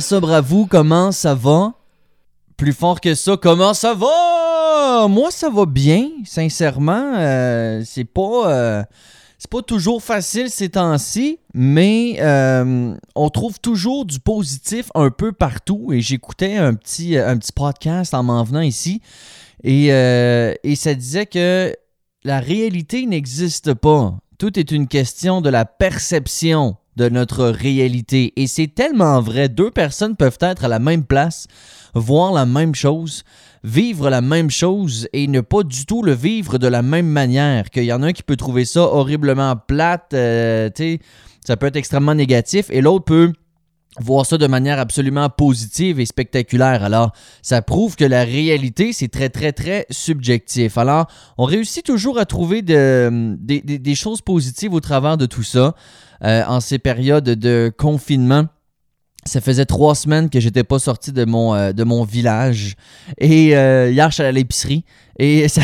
Vous? Comment ça va? Plus fort que ça, comment ça va? Moi, ça va bien, sincèrement. Euh, c'est pas. euh, c'est pas toujours facile ces temps-ci, mais euh, on trouve toujours du positif un peu partout. Et j'écoutais un petit, un petit podcast en m'en venant ici. Et, et ça disait que la réalité n'existe pas. Tout est une question de la perception de notre réalité. Et c'est tellement vrai. Deux personnes peuvent être à la même place, voir la même chose, vivre la même chose et ne pas du tout le vivre de la même manière. Qu'il y en a un qui peut trouver ça horriblement plate, euh, ça peut être extrêmement négatif, et l'autre peut voir ça de manière absolument positive et spectaculaire. Alors, ça prouve que la réalité, c'est très, très, très subjectif. Alors, on réussit toujours à trouver de- des, choses positives au travers de tout ça en ces périodes de confinement. Ça faisait trois semaines que j'étais pas sorti de mon, euh, de mon village. Et euh, hier, je suis allé à l'épicerie. Et ça-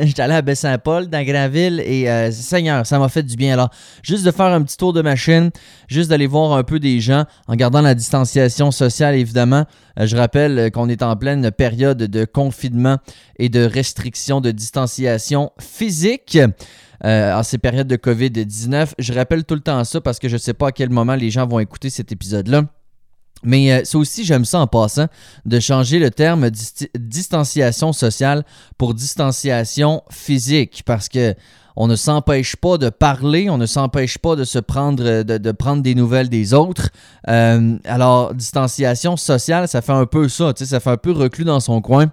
j'étais allé à Baie-Saint-Paul, dans Granville. Et euh, Seigneur, ça m'a fait du bien. Alors, juste de faire un petit tour de machine, juste d'aller voir un peu des gens en gardant la distanciation sociale, évidemment. Euh, je rappelle qu'on est en pleine période de confinement et de restriction de distanciation physique. euh, en ces périodes de COVID-19. Je rappelle tout le temps ça parce que je ne sais pas à quel moment les gens vont écouter cet épisode-là. Mais euh, ça aussi, j'aime ça en passant, de changer le terme distanciation sociale pour distanciation physique, parce que on ne s'empêche pas de parler, on ne s'empêche pas de se prendre, euh, de, prendre des nouvelles des autres. Euh, alors, distanciation sociale, ça fait un peu ça, ça fait un peu reclus dans son coin.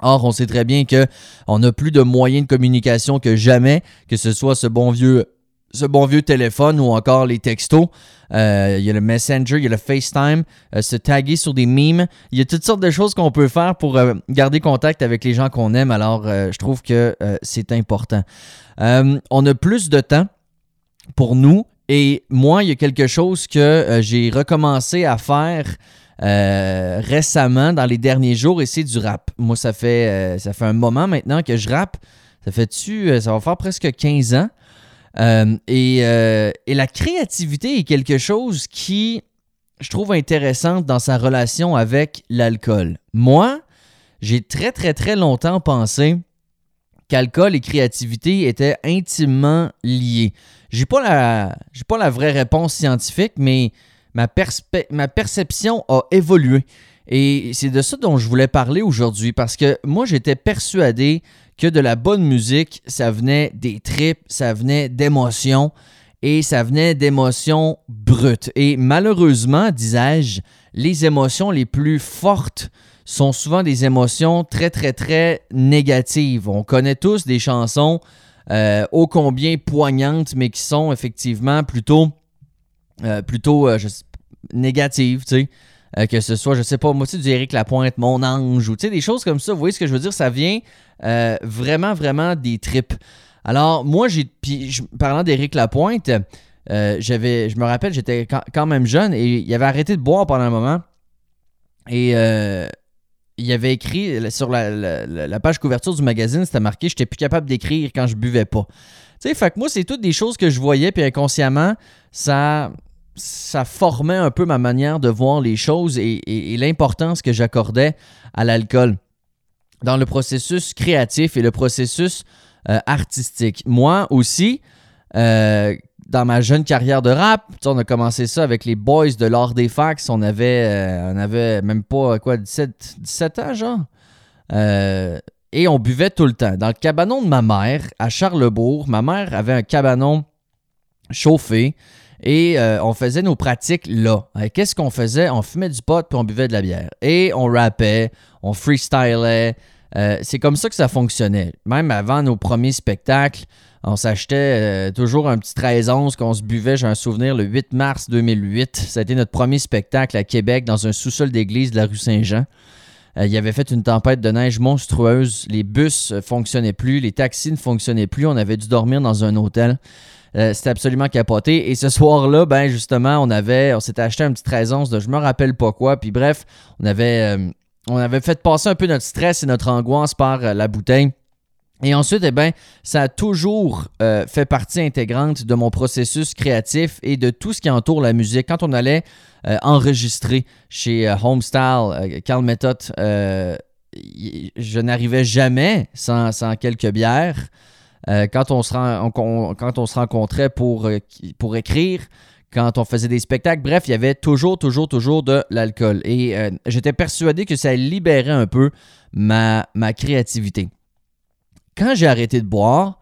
Or, on sait très bien que on a plus de moyens de communication que jamais, que ce soit ce bon vieux, ce bon vieux téléphone ou encore les textos. Euh, Il y a le Messenger, il y a le FaceTime, euh, se taguer sur des memes. Il y a toutes sortes de choses qu'on peut faire pour euh, garder contact avec les gens qu'on aime. Alors, je trouve que c'est important. On a plus de temps pour nous. Et moi, il y a quelque chose que j'ai recommencé à faire récemment, dans les derniers jours, et c'est du rap. Moi, ça fait, ça fait un moment maintenant que je rappe. Ça fait-tu, ça va faire presque 15 ans. Euh, et, euh, et la créativité est quelque chose qui, je trouve intéressante dans sa relation avec l'alcool. Moi, j'ai très, très, très longtemps pensé qu'alcool et créativité étaient intimement liés. J'ai pas la, j'ai pas la vraie réponse scientifique, mais ma, ma perception a évolué. Et c'est de ça dont je voulais parler aujourd'hui parce que moi, j'étais persuadé que de la bonne musique, ça venait des tripes, ça venait d'émotions et ça venait d'émotions brutes. Et malheureusement, disais-je, les émotions les plus fortes sont souvent des émotions très, très, très négatives. On connaît tous des chansons euh, ô combien poignantes, mais qui sont effectivement plutôt, euh, plutôt euh, négatives, tu sais. Euh, que ce soit, je sais pas, moi, tu sais, du Éric Lapointe, Mon Ange, ou tu sais, des choses comme ça. Vous voyez ce que je veux dire? Ça vient euh, vraiment, vraiment des tripes. Alors, moi, j'ai. Puis, parlant d'Éric Lapointe, euh, j'avais. Je me rappelle, j'étais quand, même jeune et il avait arrêté de boire pendant un moment. Et il avait écrit sur la page couverture du magazine, c'était marqué J'étais plus capable d'écrire quand je buvais pas. Tu sais, fait que moi, c'est toutes des choses que je voyais, puis inconsciemment, ça, ça formait un peu ma manière de voir les choses et, l'importance que j'accordais à l'alcool dans le processus créatif et le processus euh, artistique. Moi aussi, euh, dans ma jeune carrière de rap, on a commencé ça avec les boys de l'art des fax. On avait, euh, on avait même pas quoi, 17, 17 ans, genre. Et on buvait tout le temps. Dans le cabanon de ma mère, à Charlebourg, ma mère avait un cabanon chauffé et euh, on faisait nos pratiques là. Euh, Qu'est-ce qu'on faisait? On fumait du pot puis on buvait de la bière. Et on rappait, on freestylait. Euh, c'est comme ça que ça fonctionnait. Même avant nos premiers spectacles, on s'achetait toujours un petit 13-11 qu'on se buvait, j'ai un souvenir, le 8 mars 2008. Ça a été notre premier spectacle à Québec dans un sous-sol d'église de la rue Saint-Jean. Il avait fait une tempête de neige monstrueuse. Les bus ne fonctionnaient plus, les taxis ne fonctionnaient plus. On avait dû dormir dans un hôtel. Euh, C'était absolument capoté. Et ce soir-là, ben justement, on avait, on s'était acheté un petit 13 onces de je me rappelle pas quoi. Puis bref, on avait, euh, on avait fait passer un peu notre stress et notre angoisse par euh, la bouteille. Et ensuite, eh ben, ça a toujours euh, fait partie intégrante de mon processus créatif et de tout ce qui entoure la musique. Quand on allait enregistré chez Homestyle, Carl Method. je n'arrivais jamais sans, quelques bières. Quand, on se quand on se rencontrait pour, pour écrire, quand on faisait des spectacles. Bref, il y avait toujours, toujours, toujours de l'alcool. Et euh, j'étais persuadé que ça libérait un peu ma, ma créativité. Quand j'ai arrêté de boire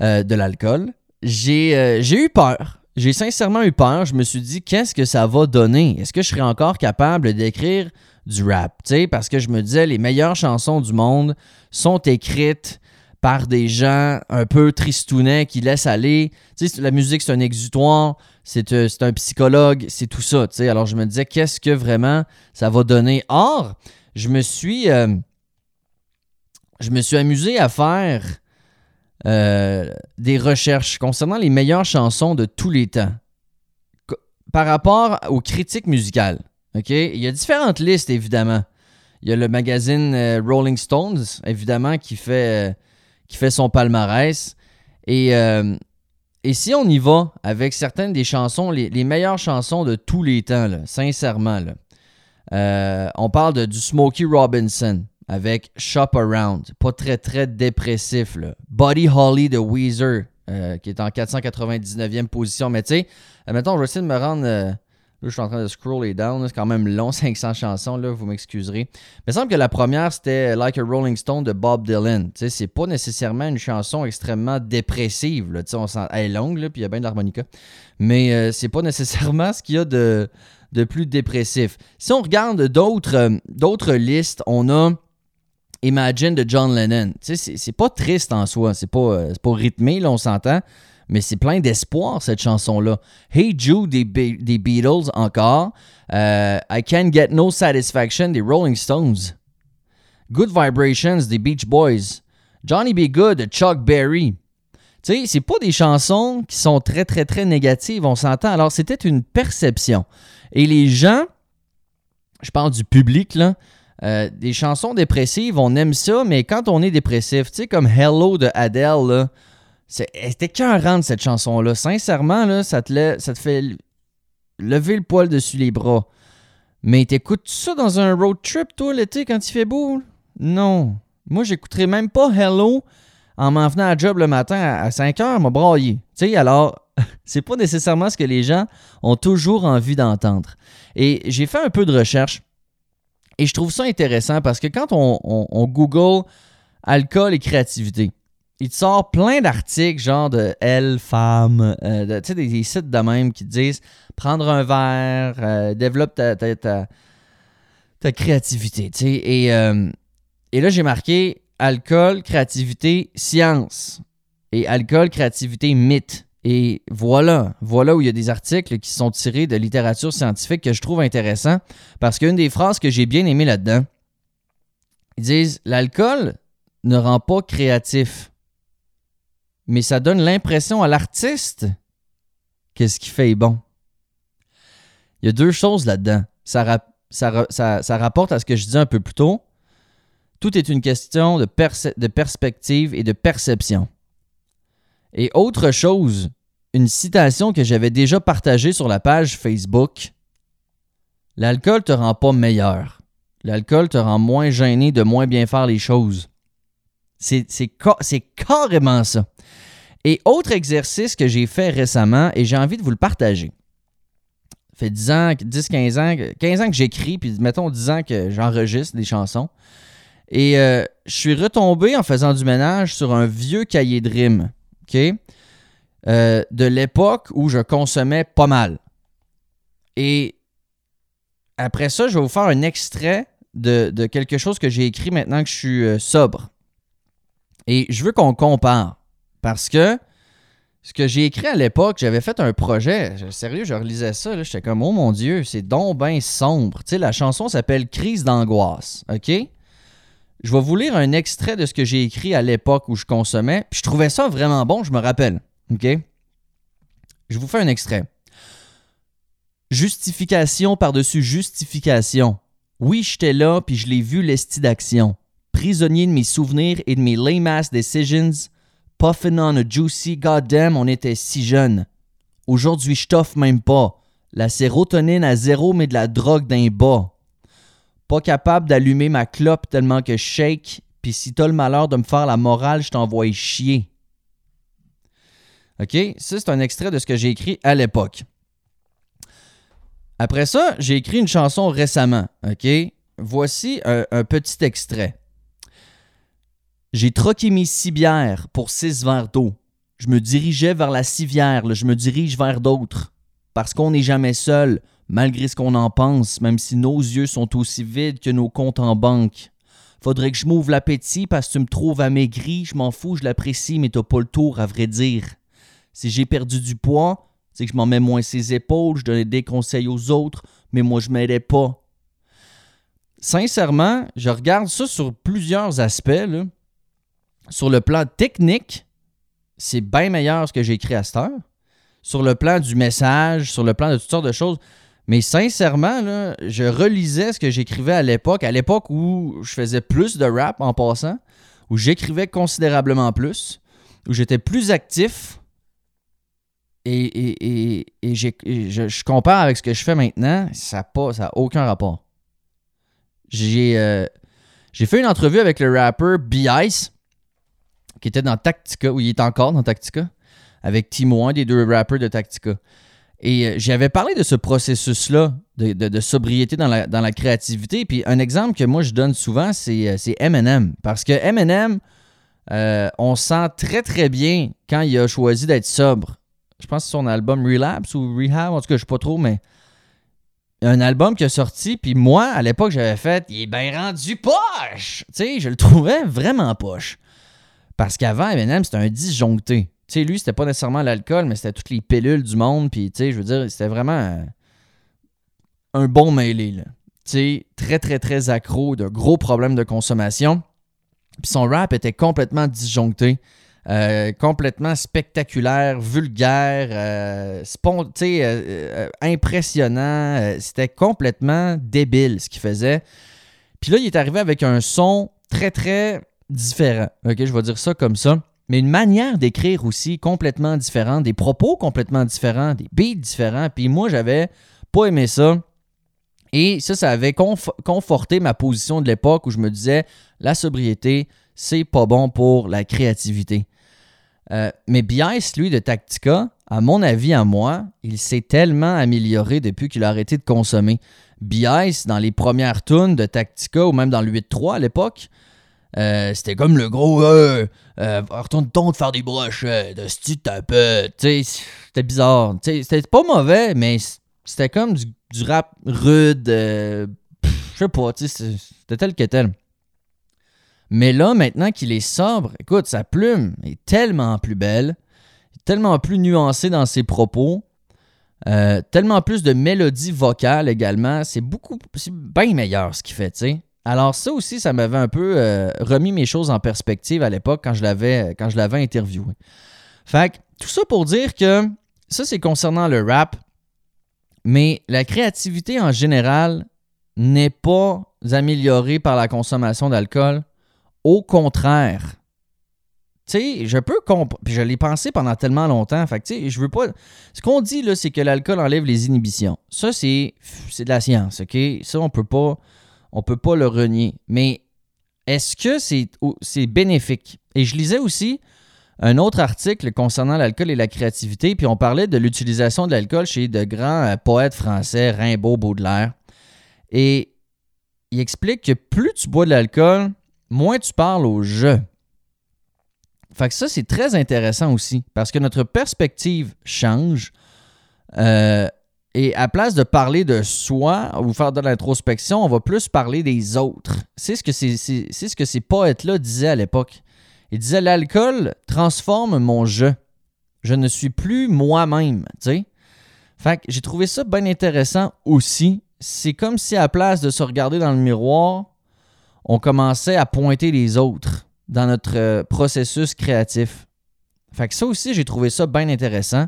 euh, de l'alcool, euh, j'ai eu peur. J'ai sincèrement eu peur. Je me suis dit, qu'est-ce que ça va donner? Est-ce que je serais encore capable d'écrire du rap? parce que je me disais, les meilleures chansons du monde sont écrites par des gens un peu tristounets qui laissent aller. Tu sais, la musique, c'est un exutoire, c'est euh, un psychologue, c'est tout ça. Tu. Alors, je me disais, qu'est-ce que vraiment ça va donner? Or, je me suis, euh, je me suis amusé à faire euh, des recherches concernant les meilleures chansons de tous les temps par rapport aux critiques musicales. Il y a différentes listes, évidemment. Il y a le magazine Rolling Stones, évidemment, qui fait qui fait son palmarès. Et, euh, et si on y va avec certaines des chansons, les, meilleures chansons de tous les temps, sincèrement, euh, on parle de, du Smokey Robinson avec Shop Around, pas très très dépressif. Là. Buddy Holly de Weezer, euh, qui est en 499e position. Mais tu sais, mettons, je vais essayer de me rendre Là, je suis en train de scroller down. C'est quand même long, 500 chansons, là, vous m'excuserez. Mais il semble que la première, c'était Like a Rolling Stone de Bob Dylan. Tu c'est pas nécessairement une chanson extrêmement dépressive. On sent... Elle est longue, là, puis il y a bien de l'harmonica. Mais euh, c'est pas nécessairement ce qu'il y a de, de plus dépressif. Si on regarde d'autres, euh, listes, on a Imagine de John Lennon. Tu sais, c'est, pas triste en soi. C'est pas, euh, pas rythmé, là, on s'entend mais c'est plein d'espoir, cette chanson-là. Hey Jude des, Beatles encore. Euh, I Can't Get No Satisfaction des Rolling Stones. Good Vibrations des Beach Boys. Johnny Be Good Chuck Berry. Tu sais, c'est pas des chansons qui sont très, très, très négatives, on s'entend. Alors, c'était une perception. Et les gens, je parle du public, là, euh, des chansons dépressives, on aime ça, mais quand on est dépressif, tu sais, comme Hello de Adele, là, c'était de cette chanson-là. Sincèrement, là, ça, te ça te fait lever le poil dessus les bras. Mais t'écoutes ça dans un road trip, toi, l'été, quand il fait beau? Non. Moi, j'écouterais même pas Hello en m'en venant à job le matin à 5 heures, m'a braillé. Tu sais, alors, c'est pas nécessairement ce que les gens ont toujours envie d'entendre. Et j'ai fait un peu de recherche et je trouve ça intéressant parce que quand on Google alcool et créativité, il te sort plein d'articles, genre de Elle, femme, euh, tu sais, des, sites de même qui te disent prendre un verre, euh, développe ta, ta, créativité, tu sais. Et, euh, et là, j'ai marqué alcool, créativité, science. Et alcool, créativité, mythe. Et voilà, voilà où il y a des articles qui sont tirés de littérature scientifique que je trouve intéressant parce qu'une des phrases que j'ai bien aimé là-dedans, ils disent l'alcool ne rend pas créatif mais ça donne l'impression à l'artiste que ce qu'il fait est bon. Il y a deux choses là-dedans. Ça, rapporte à ce que je disais un peu plus tôt. Tout est une question de, de perspective et de perception. Et autre chose, une citation que j'avais déjà partagée sur la page Facebook. L'alcool te rend pas meilleur. L'alcool te rend moins gêné de moins bien faire les choses. C'est carrément ça. Et autre exercice que j'ai fait récemment et j'ai envie de vous le partager. Ça fait 10 ans, 10, 15 ans, 15 ans que j'écris, puis mettons 10 ans que j'enregistre des chansons. Et euh, je suis retombé en faisant du ménage sur un vieux cahier de rimes, OK? Euh, de l'époque où je consommais pas mal. Et après ça, je vais vous faire un extrait de, quelque chose que j'ai écrit maintenant que je suis euh, sobre. Et je veux qu'on compare. Parce que ce que j'ai écrit à l'époque, j'avais fait un projet. Sérieux, je relisais ça. J'étais comme, oh mon Dieu, c'est donc sombre. Tu sais, la chanson s'appelle Crise d'angoisse. OK? Je vais vous lire un extrait de ce que j'ai écrit à l'époque où je consommais. Puis je trouvais ça vraiment bon, je me rappelle. OK? Je vous fais un extrait. Justification par-dessus justification. Oui, j'étais là, puis je l'ai vu l'esti d'action prisonnier de mes souvenirs et de mes lame ass decisions, puffing on a juicy goddamn, on était si jeunes. Aujourd'hui, je t'offre même pas. La sérotonine à zéro, mais de la drogue d'un bas. Pas capable d'allumer ma clope tellement que je shake, puis si t'as le malheur de me faire la morale, je t'envoie chier. OK? Ça, c'est un extrait de ce que j'ai écrit à l'époque. Après ça, j'ai écrit une chanson récemment. OK? Voici un petit extrait. J'ai troqué mes six bières pour six verres d'eau. Je me dirigeais vers la civière, je me dirige vers d'autres. Parce qu'on n'est jamais seul, malgré ce qu'on en pense, même si nos yeux sont aussi vides que nos comptes en banque. Faudrait que je m'ouvre l'appétit parce que tu me trouves amaigri, je m'en fous, je l'apprécie, mais t'as pas le tour, à vrai dire. Si j'ai perdu du poids, c'est que je m'en mets moins ses épaules, je donnais des conseils aux autres, mais moi je m'aidais pas. Sincèrement, je regarde ça sur plusieurs aspects. Là. Sur le plan technique, c'est bien meilleur ce que j'ai écrit à cette heure. Sur le plan du message, sur le plan de toutes sortes de choses. Mais sincèrement, là, je relisais ce que j'écrivais à l'époque, à l'époque où je faisais plus de rap en passant, où j'écrivais considérablement plus, où j'étais plus actif. Et, et, je, compare avec ce que je fais maintenant, ça n'a pas, ça aucun rapport. J'ai euh, j'ai fait une entrevue avec le rapper B-Ice, qui était dans Tactica, ou il est encore dans Tactica, avec Timo, un des deux rappers de Tactica. Et euh, j'avais parlé de ce processus-là de, sobriété dans la, dans la créativité. Puis un exemple que moi je donne souvent, c'est euh, Eminem. Parce que Eminem, euh, on sent très très bien quand il a choisi d'être sobre. Je pense que c'est son album Relapse ou Rehab, en tout cas, je sais pas trop, mais un album qui a sorti, puis moi, à l'époque, j'avais fait, il est bien rendu poche! Tu sais, je le trouvais vraiment poche. Parce qu'avant, Eminem, c'était un disjoncté. Tu sais, lui, c'était pas nécessairement l'alcool, mais c'était toutes les pilules du monde. Puis, je veux dire, c'était vraiment un bon mêlé, là. Tu sais, très, très, très accro, de gros problèmes de consommation. Puis son rap était complètement disjoncté. Euh, complètement spectaculaire, vulgaire, euh, euh, impressionnant. C'était complètement débile ce qu'il faisait. Puis là, il est arrivé avec un son très, très différent. OK, je vais dire ça comme ça. Mais une manière d'écrire aussi complètement différente, des propos complètement différents, des beats différents. Puis moi, j'avais pas aimé ça. Et ça, ça avait conforté ma position de l'époque où je me disais la sobriété, c'est pas bon pour la créativité. Euh, mais Bias, lui, de Tactica, à mon avis, à moi, il s'est tellement amélioré depuis qu'il a arrêté de consommer. Bias, dans les premières tunes de Tactica ou même dans le 8.3 à l'époque, euh, c'était comme le gros euh, euh, retourne ton de faire des broches de style peu. C'était bizarre. C'était pas mauvais, mais c'était comme du, rap rude. je sais pas, c'était tel que tel. Mais là, maintenant qu'il est sobre, écoute, sa plume est tellement plus belle, tellement plus nuancée dans ses propos, tellement plus de mélodie vocale également. C'est beaucoup, c'est bien meilleur ce qu'il fait, tu sais. Alors ça aussi, ça m'avait un peu euh, remis mes choses en perspective à l'époque quand je l'avais quand je l'avais interviewé. Fait que, tout ça pour dire que ça c'est concernant le rap, mais la créativité en général n'est pas améliorée par la consommation d'alcool. Au contraire. Tu sais, je peux comprendre. Puis je l'ai pensé pendant tellement longtemps. Fait que, tu sais, je veux pas. Ce qu'on dit, là, c'est que l'alcool enlève les inhibitions. Ça, c'est, c'est de la science, OK? Ça, on peut pas on ne peut pas le renier. Mais est-ce que c'est bénéfique? Et je lisais aussi un autre article concernant l'alcool et la créativité, puis on parlait de l'utilisation de l'alcool chez de grands euh, poètes français, Rimbaud, Baudelaire. Et il explique que plus tu bois de l'alcool, moins tu parles au jeu. Fait que ça, c'est très intéressant aussi, parce que notre perspective change. Euh, et à place de parler de soi ou faire de l'introspection, on va plus parler des autres. C'est ce que c'est, ce que ces poètes-là disaient à l'époque. Ils disaient l'alcool transforme mon jeu. Je ne suis plus moi-même, tu sais. Fait que j'ai trouvé ça bien intéressant aussi. C'est comme si à place de se regarder dans le miroir, on commençait à pointer les autres dans notre euh, processus créatif. Fait que ça aussi, j'ai trouvé ça bien intéressant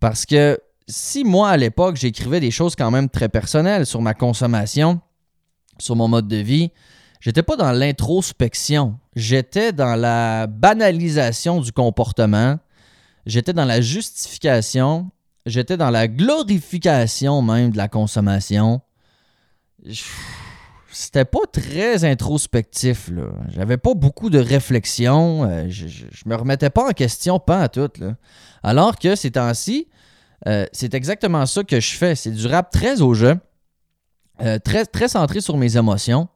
parce que si moi, à l'époque, j'écrivais des choses quand même très personnelles sur ma consommation, sur mon mode de vie, j'étais pas dans l'introspection. J'étais dans la banalisation du comportement. J'étais dans la justification j'étais dans la glorification même de la consommation. C'était pas très introspectif. J'avais pas beaucoup de réflexion. Euh, je, me remettais pas en question, pas à tout. Alors que ces temps-ci, euh, c'est exactement ça que je fais. C'est du rap très au jeu, euh, très, centré sur mes émotions.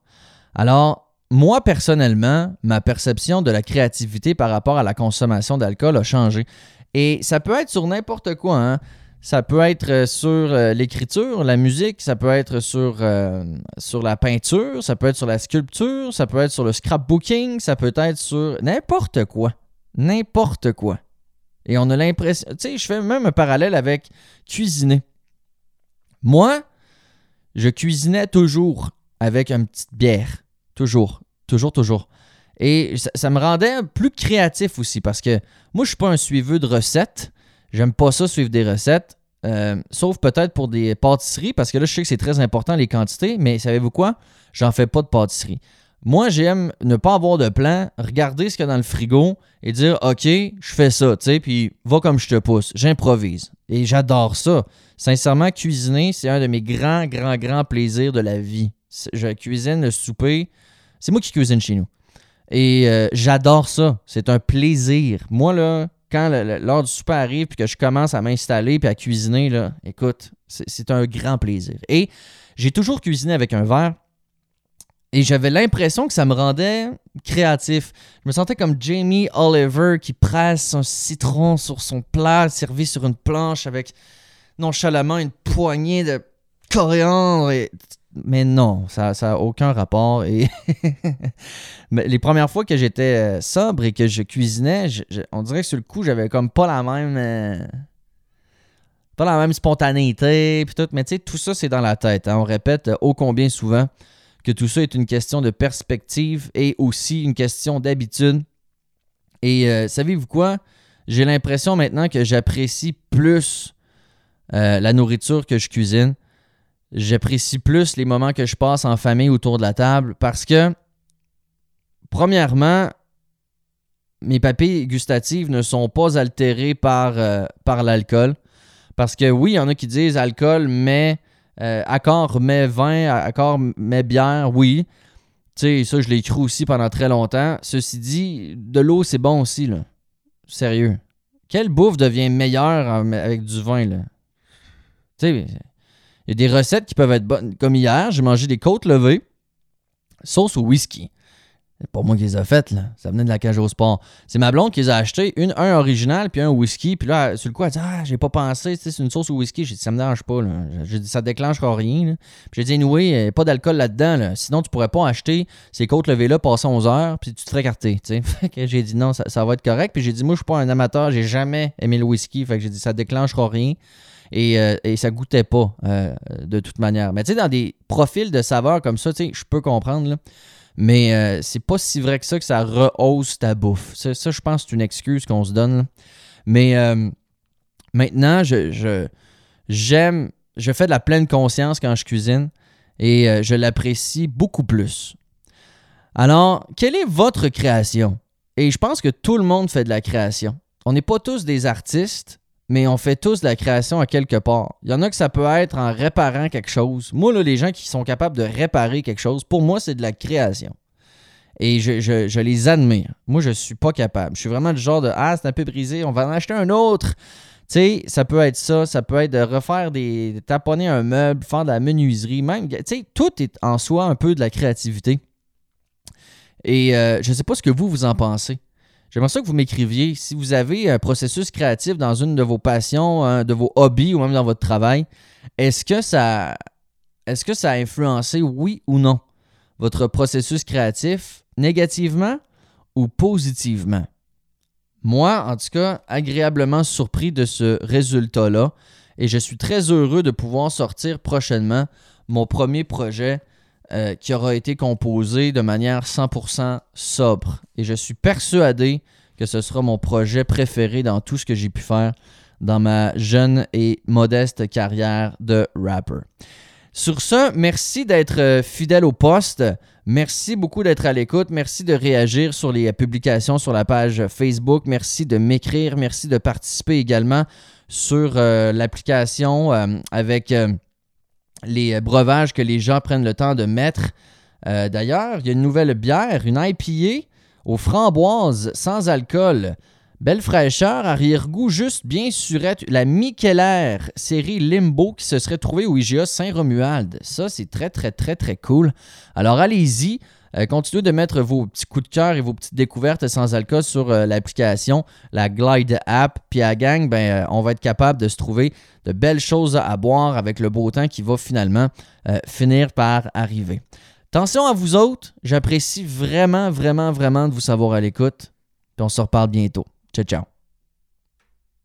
Alors, moi, personnellement, ma perception de la créativité par rapport à la consommation d'alcool a changé. Et ça peut être sur n'importe quoi. Hein? Ça peut être euh, sur l'écriture, la musique, ça peut être sur la peinture, ça peut être sur la sculpture, ça peut être sur le scrapbooking, ça peut être sur n'importe quoi. N'importe quoi. Et on a l'impression. Tu sais, je fais même un parallèle avec cuisiner. Moi, je cuisinais toujours avec une petite bière. Toujours. Toujours, toujours. Et ça, me rendait plus créatif aussi parce que moi, je suis pas un suiveux de recettes. J'aime pas ça, suivre des recettes. Euh, sauf peut-être pour des pâtisseries, parce que là, je sais que c'est très important les quantités, mais savez-vous quoi? J'en fais pas de pâtisserie. Moi, j'aime ne pas avoir de plan, regarder ce qu'il y a dans le frigo et dire OK, je fais ça, tu sais, puis va comme je te pousse. J'improvise. Et j'adore ça. Sincèrement, cuisiner, c'est un de mes grands, grands, grands plaisirs de la vie. Je cuisine le souper. C'est moi qui cuisine chez nous. Et euh, j'adore ça. C'est un plaisir. Moi, là, quand l'heure du souper arrive puis que je commence à m'installer puis à cuisiner, là, écoute, c'est un grand plaisir. Et j'ai toujours cuisiné avec un verre et j'avais l'impression que ça me rendait créatif. Je me sentais comme Jamie Oliver qui presse un citron sur son plat servi sur une planche avec nonchalamment une poignée de coriandre. Mais non, ça n'a aucun rapport. Et les premières fois que j'étais euh, sobre et que je cuisinais, on dirait que sur le coup, j'avais comme pas la même. Euh, spontanéité. Puis tout. Mais tu sais, tout ça, c'est dans la tête. Hein. On répète ô combien souvent que tout ça est une question de perspective et aussi une question d'habitude. Et euh, savez-vous quoi? J'ai l'impression maintenant que j'apprécie plus euh, la nourriture que je cuisine. J'apprécie plus les moments que je passe en famille autour de la table parce que, premièrement, mes papilles gustatives ne sont pas altérées par, euh, par l'alcool. Parce que oui, il y en a qui disent alcool, mais euh, accord mais vin, accord mais bière, oui. Tu sais, ça, je l'ai cru aussi pendant très longtemps. Ceci dit, de l'eau, c'est bon aussi, là. Sérieux. Quelle bouffe devient meilleure avec du vin, là? Tu sais, il y a des recettes qui peuvent être bonnes. Comme hier, j'ai mangé des côtes levées, sauce au whisky. C'est pas moi qui les ai faites, là. Ça venait de la cage au sport. C'est ma blonde qui les a achetées. Une, un original, puis un whisky. Puis là, sur le coup, elle dit Ah, j'ai pas pensé, c'est une sauce au whisky. J'ai dit Ça me dérange pas, là. J'ai dit Ça déclenchera rien. Puis j'ai dit Oui, pas d'alcool là-dedans, là. Sinon, tu pourrais pas acheter ces côtes levées-là, passer 11 heures, puis tu te ferais carter, tu sais. j'ai dit Non, ça, va être correct. Puis j'ai dit Moi, je suis pas un amateur, j'ai jamais aimé le whisky. Fait que j'ai dit Ça déclenchera rien. Et, euh, et, ça goûtait pas euh, de toute manière. Mais tu sais, dans des profils de saveurs comme ça, tu sais, je peux comprendre. Là. Mais euh, c'est pas si vrai que ça que ça rehausse ta bouffe. Ça, je pense c'est une excuse qu'on se donne. Mais euh, maintenant, je, j'aime, je fais de la pleine conscience quand je cuisine et euh, je l'apprécie beaucoup plus. Alors, quelle est votre création? Et je pense que tout le monde fait de la création. On n'est pas tous des artistes, mais on fait tous de la création à quelque part. Il y en a que ça peut être en réparant quelque chose. Moi, là, les gens qui sont capables de réparer quelque chose, pour moi, c'est de la création. Et je, les admire. Moi, je suis pas capable. Je suis vraiment du genre de Ah, c'est un peu brisé, on va en acheter un autre. Tu sais, ça peut être ça, ça peut être de refaire des. De taponner un meuble, faire de la menuiserie, même. Tu sais, tout est en soi un peu de la créativité. Et euh, je ne sais pas ce que vous, vous en pensez. J'aimerais ça que vous m'écriviez si vous avez un processus créatif dans une de vos passions, de vos hobbies ou même dans votre travail. Est-ce que ça, est-ce que ça a influencé, oui ou non, votre processus créatif négativement ou positivement? Moi, en tout cas, agréablement surpris de ce résultat-là et je suis très heureux de pouvoir sortir prochainement mon premier projet euh, qui aura été composé de manière 100% sobre. Et je suis persuadé que ce sera mon projet préféré dans tout ce que j'ai pu faire dans ma jeune et modeste carrière de rapper. Sur ce, merci d'être euh, fidèle au poste. Merci beaucoup d'être à l'écoute. Merci de réagir sur les publications sur la page Facebook. Merci de m'écrire. Merci de participer également sur l'application avec les breuvages que les gens prennent le temps de mettre. D'ailleurs, il y a une nouvelle bière, une IPA aux framboises sans alcool. Belle fraîcheur, arrière-goût juste bien surette. La Micheller série Limbo qui se serait trouvée au IGA Saint-Romuald. Ça, c'est très, très, très, très cool. Alors, allez-y. Euh, continuez de mettre vos petits coups de cœur et vos petites découvertes sans alcool sur euh, l'application, la Glide App. Puis à gang, ben, euh, on va être capable de se trouver de belles choses à boire avec le beau temps qui va finalement finir par arriver. Attention à vous autres. J'apprécie vraiment, vraiment, vraiment de vous savoir à l'écoute. Puis on se reparle bientôt. Ciao, ciao.